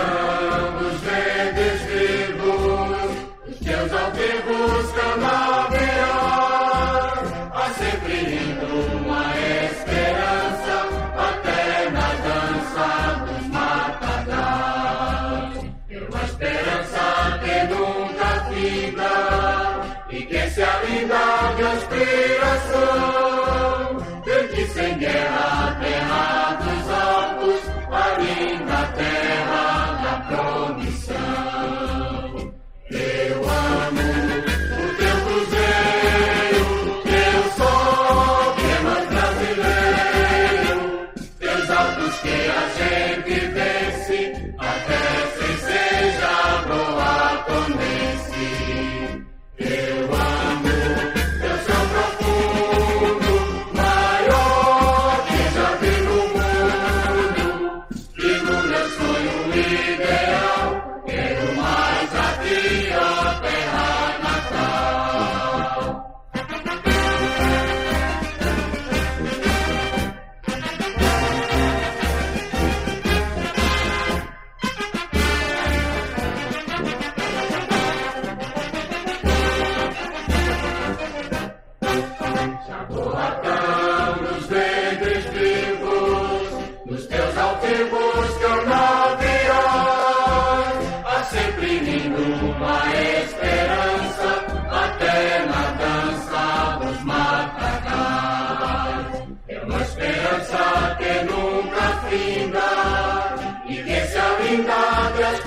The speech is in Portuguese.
Vamos verdes vivos, os teus altivos canavear. Há sempre lindo uma esperança, até na dança dos matadás. É uma esperança que nunca fica e que se alinda de aspiração. Desde sem guerra, terra dos a linda tem promissão. Eu amo o teu cruzeiro, eu sou que mais brasileiro. Teus altos que a gente vence, até se seja boa tonense. Eu amo teu céu profundo, maior que já vi no mundo. E no meu sonho ideal. sempre nenhuma esperança, até na dança dos matacais. É uma esperança que nunca finda e que se alinda de as